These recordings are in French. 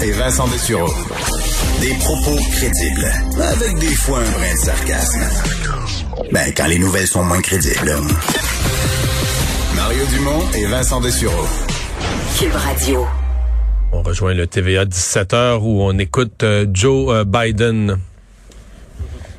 Et Vincent Dessureau. Des propos crédibles, avec des fois un brin de sarcasme. Ben, quand les nouvelles sont moins crédibles. Mario Dumont et Vincent Dessureau. Cube Radio. On rejoint le TVA 17h où on écoute euh, Joe euh,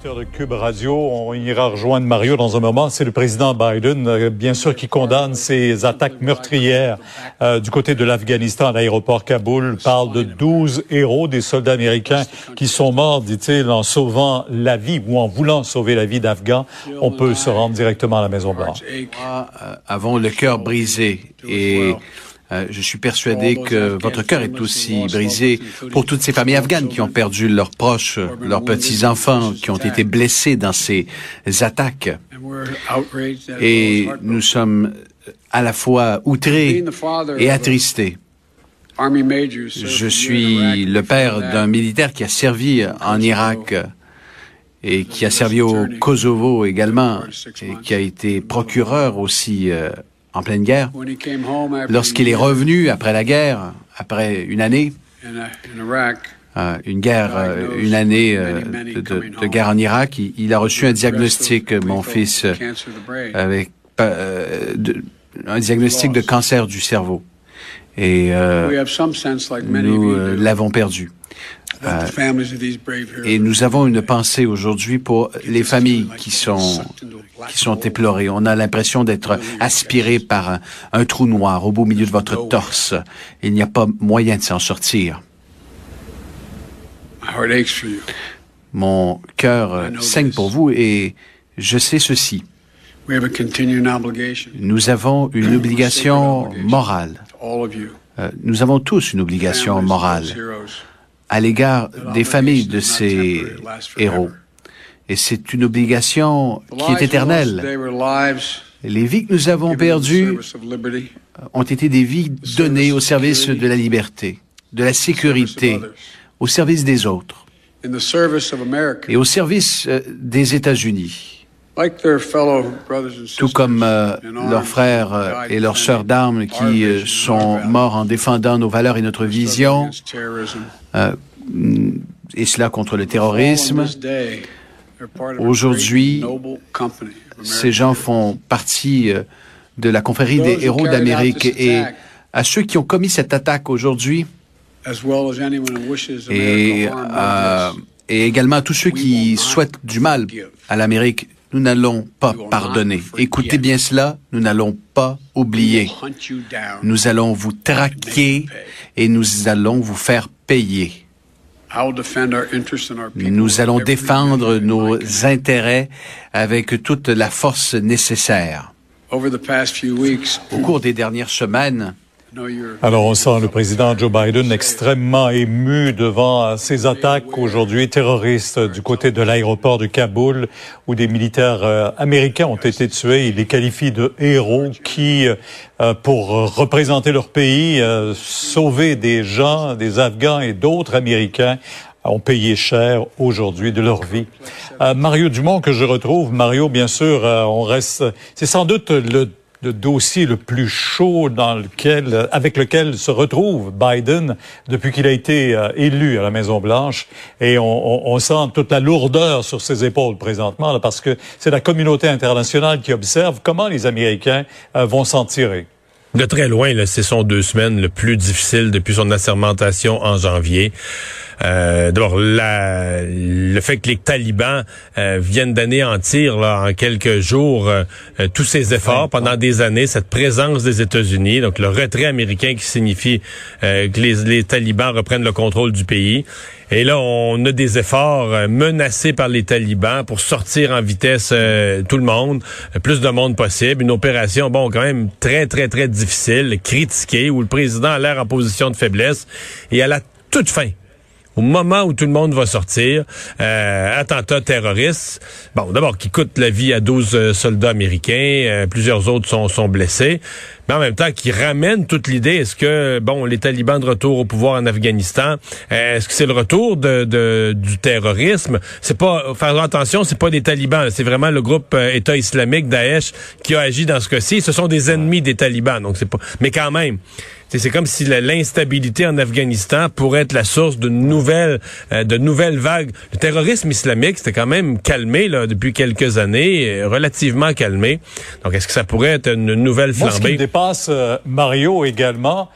Biden. de Cube Radio. On ira rejoindre Mario dans un moment. C'est le président Biden, euh, bien sûr, qui condamne ces attaques meurtrières euh, du côté de l'Afghanistan à l'aéroport Kaboul. Parle de 12 héros, des soldats américains qui sont morts, dit-il, en sauvant la vie ou en voulant sauver la vie d'Afghans. On peut se rendre directement à la Maison Blanche. Moi, euh, avons le cœur brisé et je suis persuadé que votre cœur est aussi brisé pour toutes ces familles afghanes qui ont perdu leurs proches, leurs petits-enfants, qui ont été blessés dans ces attaques. Et nous sommes à la fois outrés et attristés. Je suis le père d'un militaire qui a servi en Irak et qui a servi au Kosovo également, et qui a été procureur aussi euh, en pleine guerre. Lorsqu'il est revenu après la guerre, après une année, euh, une guerre, euh, une année euh, de, guerre en Irak, il, il a reçu un diagnostic, mon fils, avec de- un diagnostic de cancer du cerveau. Et nous l'avons perdu. Euh, et nous avons une pensée aujourd'hui pour les familles qui sont qui sont éplorées. On a l'impression d'être aspiré par un, un trou noir au beau milieu de votre torse. Il n'y a pas moyen de s'en sortir. Mon cœur saigne pour vous et je sais ceci. Nous avons une obligation morale. Euh, nous avons tous une obligation morale à l'égard des familles de ces héros. Et c'est une obligation qui est éternelle. Les vies que nous avons perdues ont été des vies données au service de la liberté, de la sécurité, au service des autres et au service euh, des États-Unis. Tout comme euh, leurs frères euh, et leurs sœurs d'armes qui euh, sont morts en défendant nos valeurs et notre vision, euh, et cela contre le terrorisme. Aujourd'hui, Ces gens font partie de la confrérie des héros d'Amérique et à ceux qui ont commis cette attaque aujourd'hui et, et également à tous ceux qui souhaitent du mal à l'Amérique, nous n'allons pas pardonner. Écoutez bien cela, nous n'allons pas oublier. Nous allons vous traquer et nous allons vous faire payer. Nous allons défendre nos intérêts avec toute la force nécessaire. Au cours des dernières semaines, Alors, on sent le président Joe Biden extrêmement ému devant ces attaques aujourd'hui terroristes du côté de l'aéroport de Kaboul où des militaires euh, américains ont été tués. Il les qualifie de héros qui, euh, pour représenter leur pays, euh, sauver des gens, des Afghans et d'autres Américains ont payé cher aujourd'hui de leur vie. Mario Dumont que je retrouve. Mario, bien sûr, on reste. C'est sans doute le de dossier le plus chaud dans lequel, avec lequel se retrouve Biden depuis qu'il a été euh, élu à la Maison Blanche. Et on, on, sent toute la lourdeur sur ses épaules présentement, là, parce que c'est la communauté internationale qui observe comment les Américains euh, vont s'en tirer. De très loin, c'est son deux semaines le plus difficile depuis son assermentation en janvier. Euh, D'abord, le fait que les talibans euh, viennent d'anéantir en quelques jours euh, euh, tous ces efforts pendant des années, cette présence des États-Unis, donc le retrait américain qui signifie que les, les, talibans reprennent le contrôle du pays. Et là, on a des efforts menacés par les talibans pour sortir en vitesse tout le monde, plus de monde possible. Une opération, bon, quand même très, très, très difficile, critiquée, où le président a l'air en position de faiblesse. Et à la toute fin, au moment où tout le monde va sortir, euh, attentat terroriste, bon, d'abord qui coûte la vie à 12 euh, soldats américains, euh, plusieurs autres sont, sont blessés, mais en même temps qui ramène toute l'idée, est-ce que, bon, les talibans de retour au pouvoir en Afghanistan, euh, est-ce que c'est le retour de, de, du terrorisme? C'est pas, faire attention, c'est pas des talibans, c'est vraiment le groupe État islamique, Daesh, qui a agi dans ce cas-ci. Ce sont des ennemis des talibans, donc c'est pas, mais quand même, c'est comme si l'instabilité en Afghanistan pourrait être la source de nouvelles, euh, de nouvelles vagues. Le terrorisme islamique, c'était quand même calmé là, depuis quelques années, euh, relativement calmé. Donc, est-ce que ça pourrait être une nouvelle flambée? Moi, ce qui dépasse, euh, Mario, également,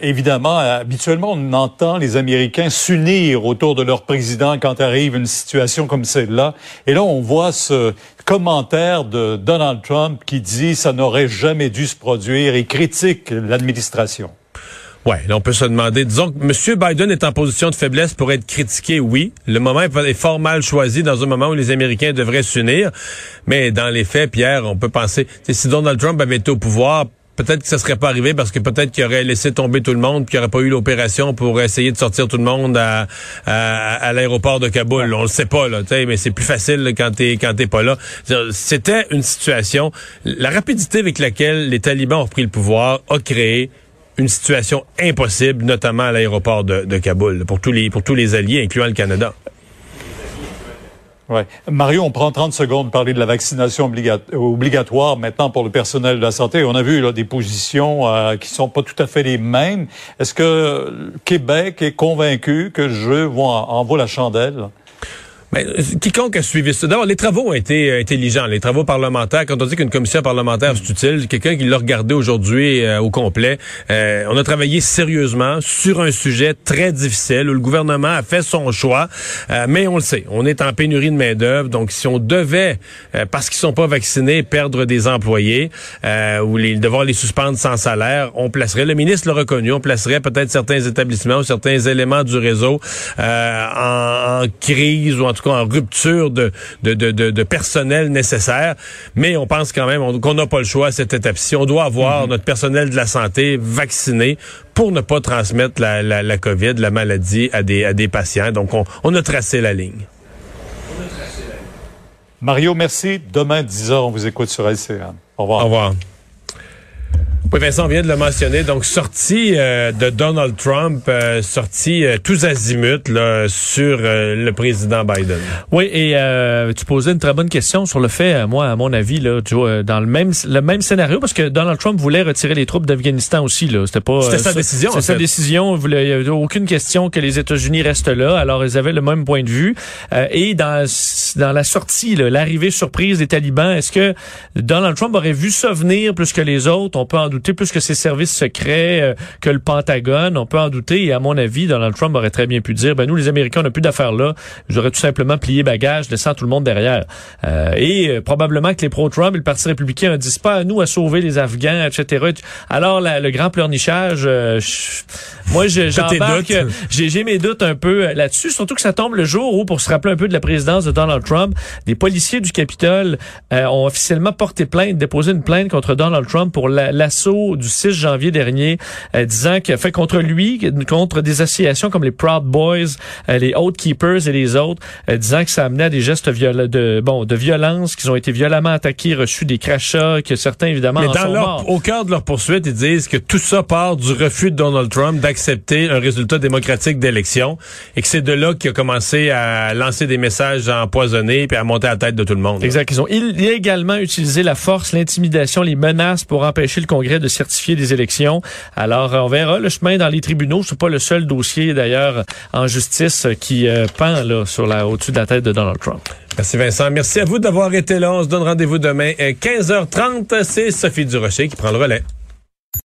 évidemment, habituellement, on entend les Américains s'unir autour de leur président quand arrive une situation comme celle-là. Et là, on voit ce commentaire de Donald Trump qui dit ça n'aurait jamais dû se produire et critique l'administration. Ouais, on peut se demander, disons que M. Biden est en position de faiblesse pour être critiqué, oui. Le moment est fort mal choisi dans un moment où les Américains devraient s'unir. Mais dans les faits, Pierre, on peut penser, si Donald Trump avait été au pouvoir, peut-être que ça serait pas arrivé parce que peut-être qu'il aurait laissé tomber tout le monde, qu'il n'y aurait pas eu l'opération pour essayer de sortir tout le monde à, l'aéroport de Kaboul. On le sait pas, là, mais c'est plus facile quand t'es quand t'es pas là. C'était une situation. La rapidité avec laquelle les talibans ont pris le pouvoir a créé une situation impossible, notamment à l'aéroport de, Kaboul, pour tous les pour tous les alliés, incluant le Canada. Ouais. Mario, on prend 30 secondes de parler de la vaccination obligatoire maintenant pour le personnel de la santé. On a vu là, des positions euh, qui sont pas tout à fait les mêmes. Est-ce que Québec est convaincu que je vois en vaut la chandelle? Mais, euh, quiconque a suivi ça. D'abord, les travaux ont été euh, intelligents. Les travaux parlementaires, quand on dit qu'une commission parlementaire c'est utile, quelqu'un qui l'a regardé aujourd'hui euh, au complet, on a travaillé sérieusement sur un sujet très difficile où le gouvernement a fait son choix. mais on le sait, on est en pénurie de main-d'œuvre. Donc, si on devait, parce qu'ils sont pas vaccinés, perdre des employés ou les, devoir les suspendre sans salaire, on placerait, le ministre l'a reconnu, on placerait peut-être certains établissements ou certains éléments du réseau en, en crise ou en tout cas en rupture de, de, de, de, personnel nécessaire. Mais on pense quand même qu'on n'a pas le choix à cette étape-ci. On doit avoir mhm. notre personnel de la santé vacciné pour ne pas transmettre la, la, la COVID, la maladie à des, à des patients. Donc, on, on a tracé la ligne. Mario, merci. Demain, 10h, on vous écoute sur LCN. Au revoir. Au revoir. Oui, Vincent vient de le mentionner. Donc, sortie euh, de Donald Trump, euh, sortie euh, tous azimuts là, sur le président Biden. Oui, et tu posais une très bonne question sur le fait, moi, à mon avis, là, tu vois, dans le même le même scénario, parce que Donald Trump voulait retirer les troupes d'Afghanistan aussi. Là, c'était pas. C'était sa décision. C'est sa décision. Il n'y avait aucune question que les États-Unis restent là. Alors, ils avaient le même point de vue. et dans dans la sortie, l'arrivée surprise des talibans, est-ce que Donald Trump aurait vu ça venir plus que les autres? On peut en douter plus que ses services secrets, euh, que le Pentagone. On peut en douter. Et à mon avis, Donald Trump aurait très bien pu dire, ben nous, les Américains, on n'a plus d'affaires là. J'aurais tout simplement plié bagage, laissant tout le monde derrière. Euh, et euh, probablement que les pro-Trump et le Parti républicain ne disent pas à nous à sauver les Afghans, etc. Alors, le grand pleurnichage, moi, j'embarque. J'ai mes doutes un peu là-dessus, surtout que ça tombe le jour où, pour se rappeler un peu de la présidence de Donald Trump, des policiers du Capitole ont officiellement porté plainte, déposé une plainte contre Donald Trump pour l'assaut du 6 janvier dernier, disant qu'il a fait contre lui, contre des associations comme les Proud Boys, les Oath Keepers et les autres, disant que ça amenait à des gestes de, bon, de violence, qu'ils ont été violemment attaqués, reçus des crachats, que certains, évidemment, Mais en dans sont leur, morts. au cœur de leur poursuite, ils disent que tout ça part du refus de Donald Trump d'accepter un résultat démocratique d'élection et que c'est de là qu'il a commencé à lancer des messages empoisonnés puis à monter à la tête de tout le monde. Exact. Ils ont illégalement utilisé la force, l'intimidation, les menaces pour empêcher le Congrès de certifier des élections. Alors, on verra le chemin dans les tribunaux. C'est pas le seul dossier, d'ailleurs, en justice qui euh, pend sur la, au-dessus de la tête de Donald Trump. Merci Vincent. Merci à vous d'avoir été là. On se donne rendez-vous demain à 15h30. C'est Sophie Durocher qui prend le relais.